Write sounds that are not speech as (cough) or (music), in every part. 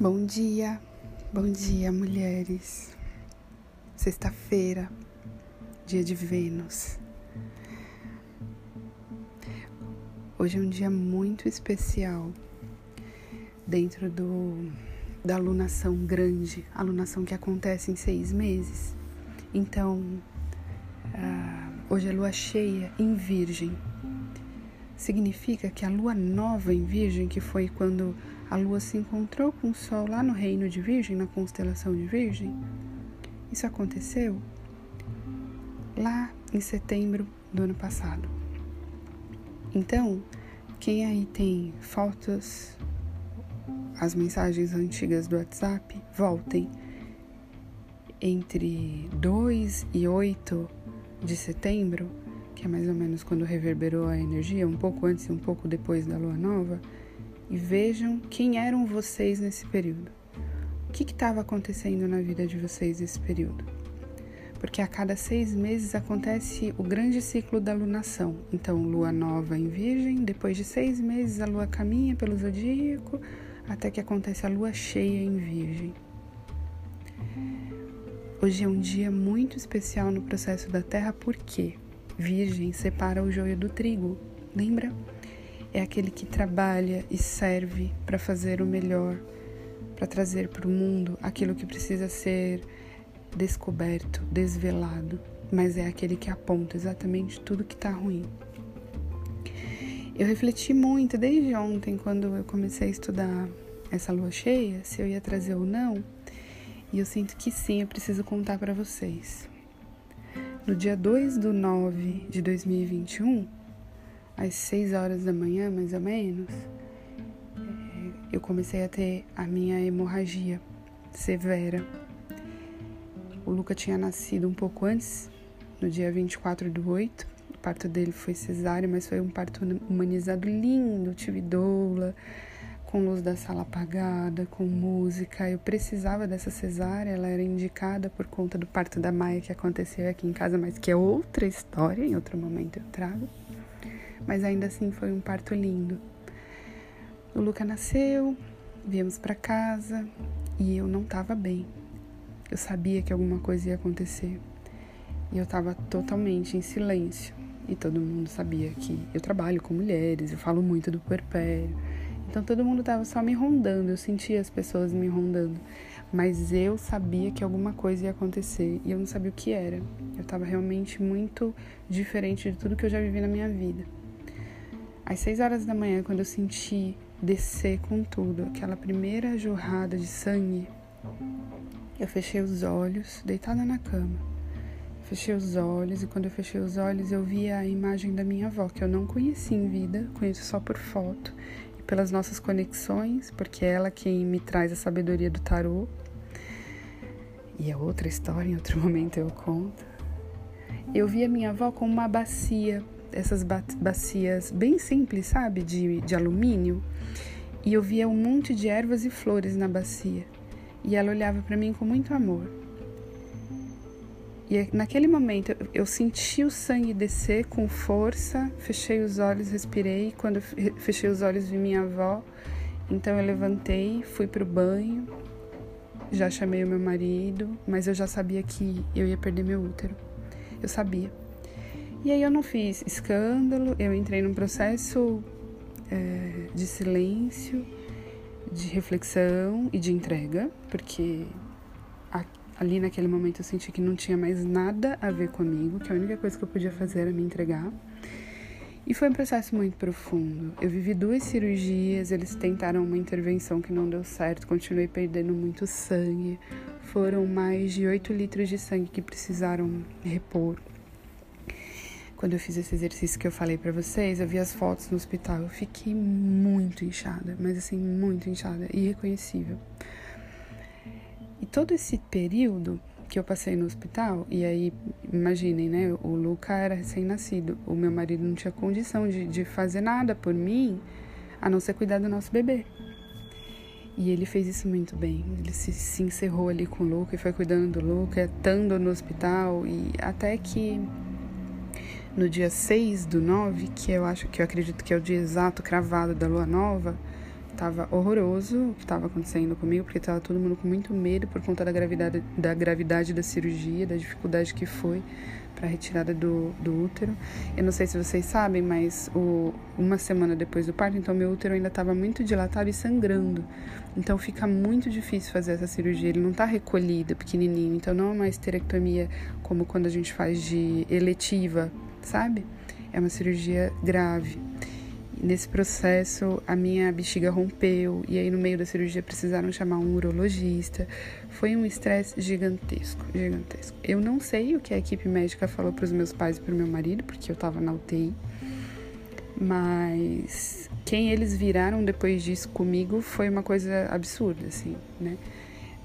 Bom dia, bom dia, mulheres. Sexta-feira, dia de Vênus. Hoje é um dia muito especial dentro do, da alunação grande, alunação que acontece em seis meses. Então, uh, hoje é lua cheia em Virgem. Significa que a lua nova em Virgem, que foi quando a lua se encontrou com o sol lá no reino de Virgem, na constelação de Virgem, isso aconteceu lá em setembro do ano passado. Então, quem aí tem fotos, as mensagens antigas do WhatsApp, voltem. Entre 2 e 8 de setembro, que é mais ou menos quando reverberou a energia, um pouco antes e um pouco depois da lua nova, e vejam quem eram vocês nesse período. O que estava acontecendo na vida de vocês nesse período? porque a cada seis meses acontece o grande ciclo da lunação. Então, lua nova em Virgem, depois de seis meses a lua caminha pelo zodíaco, até que acontece a lua cheia em Virgem. Hoje é um dia muito especial no processo da Terra, porque Virgem separa o joio do trigo, lembra? É aquele que trabalha e serve para fazer o melhor, para trazer para o mundo aquilo que precisa ser descoberto, desvelado, mas é aquele que aponta exatamente tudo que está ruim. Eu refleti muito desde ontem, quando eu comecei a estudar essa lua cheia, se eu ia trazer ou não, e eu sinto que sim, eu preciso contar para vocês. No dia 2 do 9 de 2021, às 6 horas da manhã, mais ou menos, é, eu comecei a ter a minha hemorragia severa o Luca tinha nascido um pouco antes, no dia 24 do 8. O parto dele foi cesárea, mas foi um parto humanizado lindo. Tive doula, com luz da sala apagada, com música. Eu precisava dessa cesárea, ela era indicada por conta do parto da Maia que aconteceu aqui em casa, mas que é outra história, em outro momento eu trago. Mas ainda assim foi um parto lindo. O Luca nasceu, viemos para casa e eu não estava bem. Eu sabia que alguma coisa ia acontecer. E eu estava totalmente em silêncio. E todo mundo sabia que eu trabalho com mulheres, eu falo muito do puerpério. Então todo mundo estava só me rondando, eu sentia as pessoas me rondando. Mas eu sabia que alguma coisa ia acontecer e eu não sabia o que era. Eu estava realmente muito diferente de tudo que eu já vivi na minha vida. Às seis horas da manhã, quando eu senti descer com tudo, aquela primeira jorrada de sangue, eu fechei os olhos, deitada na cama. Fechei os olhos e quando eu fechei os olhos eu vi a imagem da minha avó, que eu não conheci em vida, conheço só por foto pelas nossas conexões, porque é ela quem me traz a sabedoria do tarô. E é outra história, em outro (laughs) momento eu conto. Eu vi a minha avó com uma bacia, essas bacias bem simples, sabe, de, de alumínio, e eu via um monte de ervas e flores na bacia e ela olhava para mim com muito amor. E naquele momento eu senti o sangue descer com força, fechei os olhos, respirei. Quando fechei os olhos, vi minha avó. Então eu levantei, fui pro banho, já chamei o meu marido, mas eu já sabia que eu ia perder meu útero. Eu sabia. E aí eu não fiz escândalo, eu entrei num processo é, de silêncio de reflexão e de entrega, porque ali naquele momento eu senti que não tinha mais nada a ver comigo, que a única coisa que eu podia fazer era me entregar. E foi um processo muito profundo. Eu vivi duas cirurgias, eles tentaram uma intervenção que não deu certo, continuei perdendo muito sangue. Foram mais de 8 litros de sangue que precisaram repor quando eu fiz esse exercício que eu falei para vocês, eu vi as fotos no hospital, eu fiquei muito inchada, mas assim, muito inchada, irreconhecível. E todo esse período que eu passei no hospital, e aí, imaginem, né? O Luca era recém-nascido, o meu marido não tinha condição de, de fazer nada por mim, a não ser cuidar do nosso bebê. E ele fez isso muito bem. Ele se, se encerrou ali com o Luca e foi cuidando do Luca, estando no hospital, e até que no dia 6 do 9, que eu acho que eu acredito que é o dia exato cravado da lua nova, tava horroroso o que estava acontecendo comigo, porque tava todo mundo com muito medo por conta da gravidade da, gravidade da cirurgia, da dificuldade que foi para a retirada do, do útero. Eu não sei se vocês sabem, mas o, uma semana depois do parto, então meu útero ainda estava muito dilatado e sangrando. Então fica muito difícil fazer essa cirurgia. Ele não está recolhido, pequenininho. Então não é uma esterectomia como quando a gente faz de eletiva, sabe? É uma cirurgia grave. Nesse processo, a minha bexiga rompeu e aí no meio da cirurgia precisaram chamar um urologista. Foi um estresse gigantesco, gigantesco. Eu não sei o que a equipe médica falou para os meus pais e para o meu marido, porque eu estava na UTI. Mas quem eles viraram depois disso comigo foi uma coisa absurda, assim, né?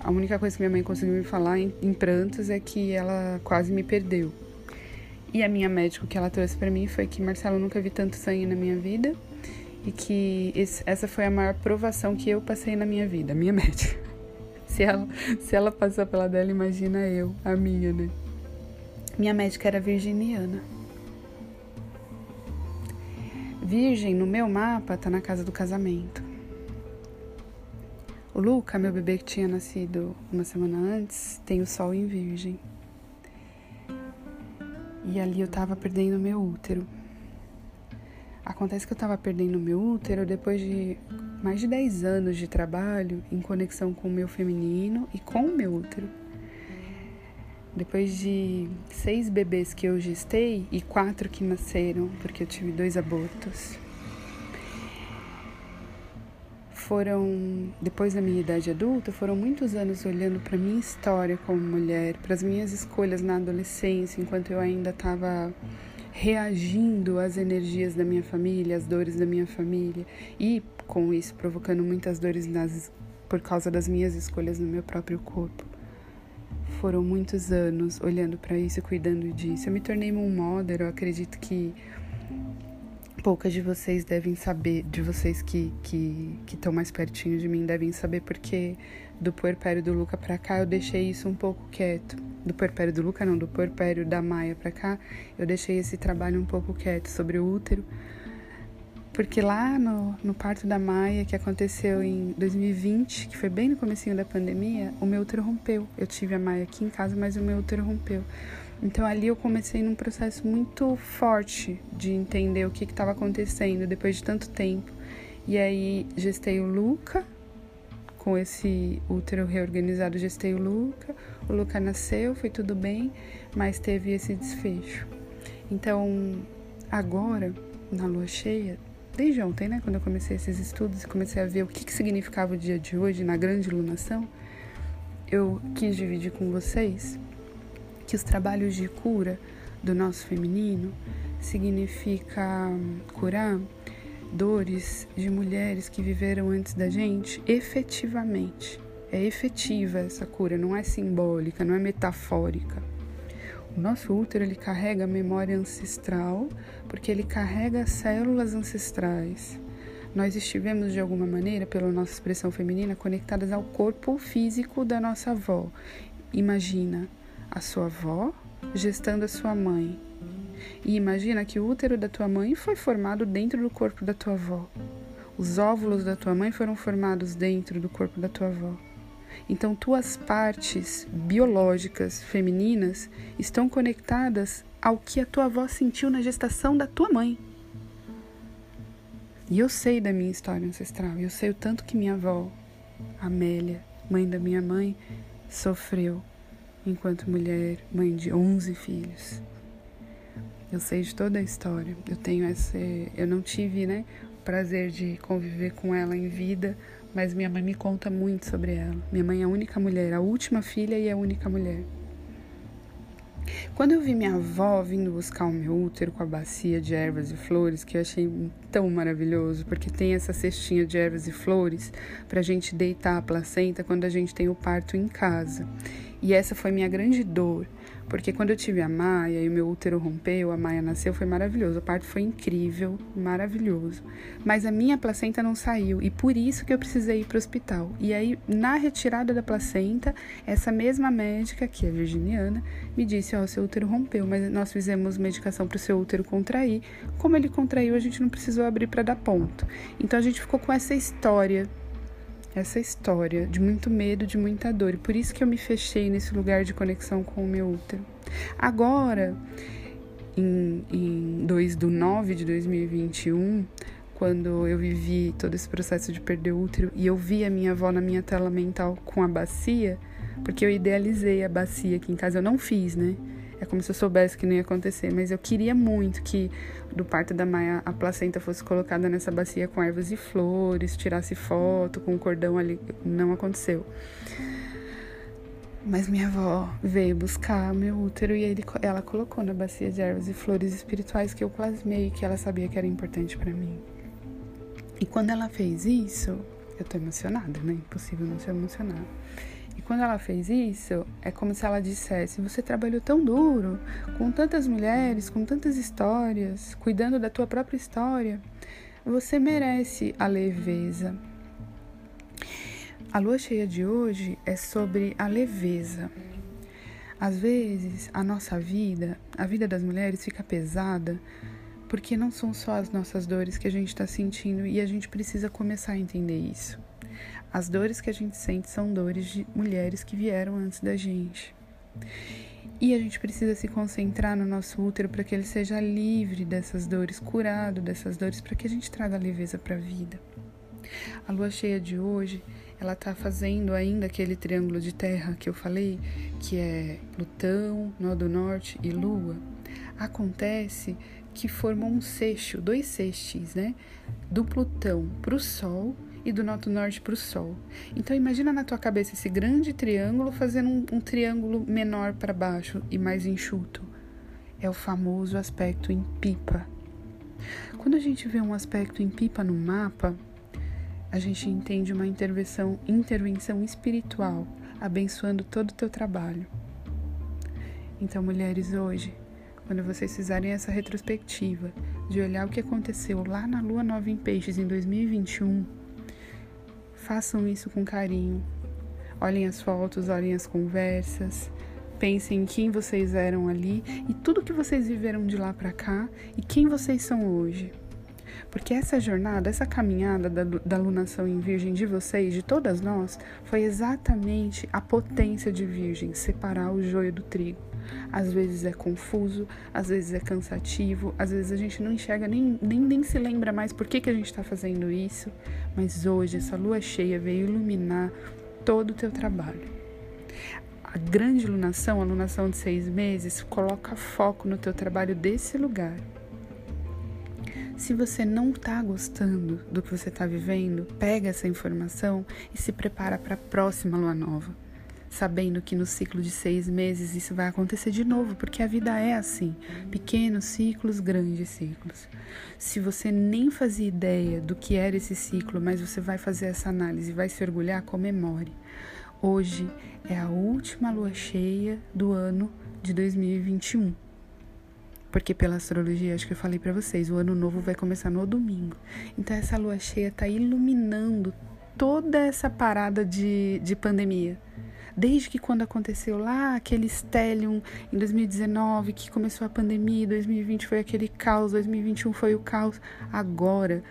A única coisa que minha mãe conseguiu me falar em, em prantos é que ela quase me perdeu. E a minha médica, que ela trouxe para mim foi que Marcelo nunca vi tanto sangue na minha vida e que esse, essa foi a maior provação que eu passei na minha vida, a minha (laughs) médica. Se ela, se ela passou pela dela, imagina eu, a minha, né? Minha médica era virginiana. Virgem no meu mapa tá na casa do casamento. O Luca, meu bebê que tinha nascido uma semana antes, tem o sol em Virgem. E ali eu tava perdendo meu útero. Acontece que eu tava perdendo meu útero depois de mais de 10 anos de trabalho em conexão com o meu feminino e com o meu útero. Depois de seis bebês que eu gestei e quatro que nasceram, porque eu tive dois abortos foram, depois da minha idade adulta, foram muitos anos olhando para minha história como mulher, para as minhas escolhas na adolescência, enquanto eu ainda estava reagindo às energias da minha família, às dores da minha família e com isso provocando muitas dores nas, por causa das minhas escolhas no meu próprio corpo. Foram muitos anos olhando para isso e cuidando disso. Eu me tornei um model, eu acredito que poucas de vocês devem saber, de vocês que que estão mais pertinho de mim devem saber porque do puerpério do Luca para cá eu deixei isso um pouco quieto. Do puerpério do Luca não, do puerpério da Maia para cá, eu deixei esse trabalho um pouco quieto sobre o útero. Porque lá no, no parto da Maia, que aconteceu em 2020, que foi bem no comecinho da pandemia, o meu útero rompeu. Eu tive a Maia aqui em casa, mas o meu útero rompeu. Então ali eu comecei num processo muito forte de entender o que estava acontecendo depois de tanto tempo. E aí gestei o Luca, com esse útero reorganizado, gestei o Luca. O Luca nasceu, foi tudo bem, mas teve esse desfecho. Então agora, na lua cheia, desde ontem, né, quando eu comecei esses estudos e comecei a ver o que, que significava o dia de hoje na grande lunação, eu quis dividir com vocês que os trabalhos de cura do nosso feminino significa hum, curar dores de mulheres que viveram antes da gente efetivamente. É efetiva essa cura, não é simbólica, não é metafórica. O nosso útero ele carrega memória ancestral porque ele carrega células ancestrais. Nós estivemos de alguma maneira, pela nossa expressão feminina, conectadas ao corpo físico da nossa avó. Imagina, a sua avó gestando a sua mãe. E imagina que o útero da tua mãe foi formado dentro do corpo da tua avó. Os óvulos da tua mãe foram formados dentro do corpo da tua avó. Então, tuas partes biológicas femininas estão conectadas ao que a tua avó sentiu na gestação da tua mãe. E eu sei da minha história ancestral, eu sei o tanto que minha avó, Amélia, mãe da minha mãe, sofreu enquanto mulher, mãe de 11 filhos. Eu sei de toda a história. Eu tenho esse, eu não tive, né, o prazer de conviver com ela em vida, mas minha mãe me conta muito sobre ela. Minha mãe é a única mulher, a última filha e a única mulher. Quando eu vi minha avó vindo buscar o meu útero com a bacia de ervas e flores, que eu achei tão maravilhoso, porque tem essa cestinha de ervas e flores para a gente deitar a placenta quando a gente tem o parto em casa. E essa foi minha grande dor, Porque quando eu tive a Maia e o meu útero rompeu, a Maia nasceu, foi maravilhoso. O parto foi incrível, maravilhoso. Mas a minha placenta não saiu e por isso que eu precisei ir para o hospital. E aí, na retirada da placenta, essa mesma médica, que é virginiana, me disse: Ó, oh, seu útero rompeu, mas nós fizemos medicação para o seu útero contrair. Como ele contraiu, a gente não precisou abrir para dar ponto. Então a gente ficou com essa história essa história de muito medo, de muita dor. E por isso que eu me fechei nesse lugar de conexão com o meu útero. Agora, em, em 2 do 9 de 2021, quando eu vivi todo esse processo de perder o útero e eu vi a minha avó na minha tela mental com a bacia, porque eu idealizei a bacia aqui em casa, eu não fiz, né? É como se eu soubesse que não ia acontecer, mas eu queria muito que do parto da Maia a placenta fosse colocada nessa bacia com ervas e flores, tirasse foto com o cordão ali. Não aconteceu. Mas minha avó veio buscar meu útero e ele, ela colocou na bacia de ervas e flores espirituais que eu plasmei, que ela sabia que era importante para mim. E quando ela fez isso, eu tô emocionada, né? Impossível não se emocionar. E quando ela fez isso, é como se ela dissesse: Você trabalhou tão duro, com tantas mulheres, com tantas histórias, cuidando da tua própria história, você merece a leveza. A lua cheia de hoje é sobre a leveza. Às vezes, a nossa vida, a vida das mulheres, fica pesada porque não são só as nossas dores que a gente está sentindo e a gente precisa começar a entender isso. As dores que a gente sente são dores de mulheres que vieram antes da gente. E a gente precisa se concentrar no nosso útero para que ele seja livre dessas dores, curado dessas dores, para que a gente traga leveza para a vida. A lua cheia de hoje, ela está fazendo ainda aquele triângulo de terra que eu falei, que é Plutão, Nó do Norte e Lua. Acontece que formou um seixo, dois seixos, né? Do Plutão para o Sol e do norte norte para o sol. Então imagina na tua cabeça esse grande triângulo fazendo um, um triângulo menor para baixo e mais enxuto. É o famoso aspecto em pipa. Quando a gente vê um aspecto em pipa no mapa, a gente entende uma intervenção, intervenção espiritual, abençoando todo o teu trabalho. Então, mulheres, hoje, quando vocês fizerem essa retrospectiva de olhar o que aconteceu lá na Lua Nova em Peixes em 2021, Façam isso com carinho. Olhem as fotos, olhem as conversas, pensem em quem vocês eram ali e tudo que vocês viveram de lá para cá e quem vocês são hoje. Porque essa jornada, essa caminhada da, da lunação em Virgem de vocês, de todas nós, foi exatamente a potência de Virgem separar o joio do trigo. Às vezes é confuso, às vezes é cansativo, às vezes a gente não enxerga nem, nem, nem se lembra mais por que, que a gente está fazendo isso, mas hoje essa lua cheia veio iluminar todo o teu trabalho. A grande lunação, a lunação de seis meses, coloca foco no teu trabalho desse lugar. Se você não está gostando do que você está vivendo, pega essa informação e se prepara para a próxima lua nova sabendo que no ciclo de seis meses isso vai acontecer de novo, porque a vida é assim: pequenos ciclos, grandes ciclos. Se você nem fazia ideia do que era esse ciclo, mas você vai fazer essa análise vai se orgulhar, comemore. Hoje é a última lua cheia do ano de 2021. Porque pela astrologia, acho que eu falei para vocês, o ano novo vai começar no domingo. Então essa lua cheia está iluminando toda essa parada de, de pandemia Desde que quando aconteceu lá aquele Stellium em 2019, que começou a pandemia, 2020 foi aquele caos, 2021 foi o caos. Agora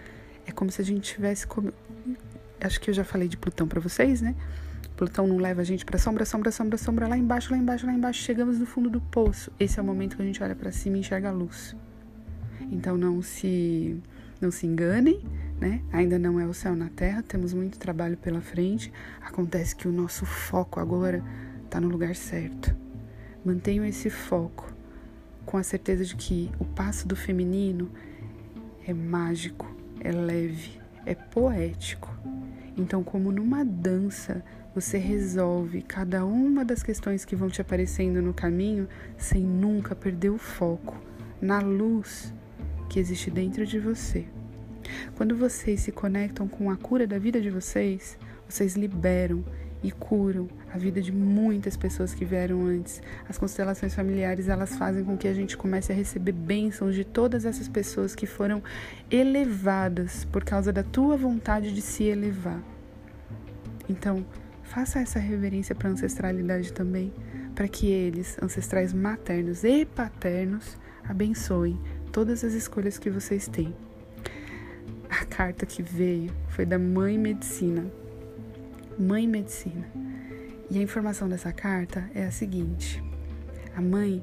é como se a gente tivesse como acho que eu já falei de Plutão para vocês, né? Plutão não leva a gente para sombra, sombra, sombra, sombra, lá embaixo, lá embaixo, lá embaixo, chegamos no fundo do poço. Esse é o momento que a gente olha para cima e enxerga a luz. Então não se não se enganem, né? Ainda não é o céu na terra, temos muito trabalho pela frente. Acontece que o nosso foco agora está no lugar certo. Mantenham esse foco com a certeza de que o passo do feminino é mágico, é leve, é poético. Então, como numa dança, você resolve cada uma das questões que vão te aparecendo no caminho sem nunca perder o foco na luz que existe dentro de você. Quando vocês se conectam com a cura da vida de vocês, vocês liberam e curam a vida de muitas pessoas que vieram antes. As constelações familiares, elas fazem com que a gente comece a receber bênçãos de todas essas pessoas que foram elevadas por causa da tua vontade de se elevar. Então, faça essa reverência para a ancestralidade também, para que eles, ancestrais maternos e paternos, abençoem todas as escolhas que vocês têm. A carta que veio foi da Mãe Medicina. Mãe Medicina. E a informação dessa carta é a seguinte: a mãe,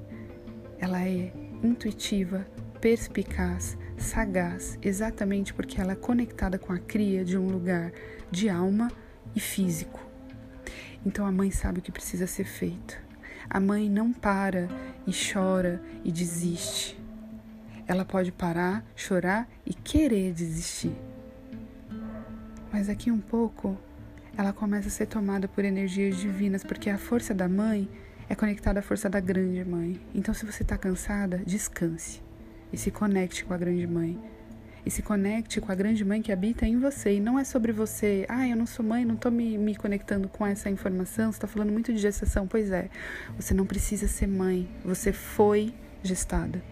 ela é intuitiva, perspicaz, sagaz, exatamente porque ela é conectada com a cria de um lugar de alma e físico. Então a mãe sabe o que precisa ser feito. A mãe não para e chora e desiste. Ela pode parar, chorar e querer desistir. Mas aqui um pouco, ela começa a ser tomada por energias divinas, porque a força da mãe é conectada à força da grande mãe. Então, se você está cansada, descanse e se conecte com a grande mãe. E se conecte com a grande mãe que habita em você. E não é sobre você, ah, eu não sou mãe, não estou me, me conectando com essa informação. Você está falando muito de gestação. Pois é, você não precisa ser mãe, você foi gestada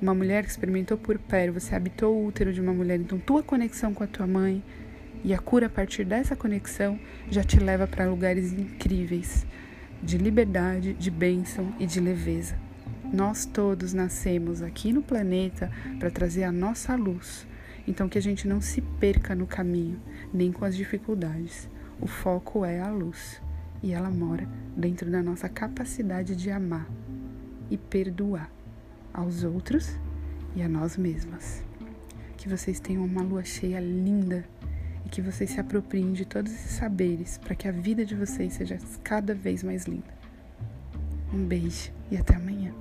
uma mulher que experimentou por pé, você habitou o útero de uma mulher, então tua conexão com a tua mãe e a cura a partir dessa conexão já te leva para lugares incríveis de liberdade, de bênção e de leveza. Nós todos nascemos aqui no planeta para trazer a nossa luz, então que a gente não se perca no caminho, nem com as dificuldades. O foco é a luz e ela mora dentro da nossa capacidade de amar e perdoar aos outros e a nós mesmas. Que vocês tenham uma lua cheia linda e que vocês se apropriem de todos esses saberes para que a vida de vocês seja cada vez mais linda. Um beijo e até amanhã.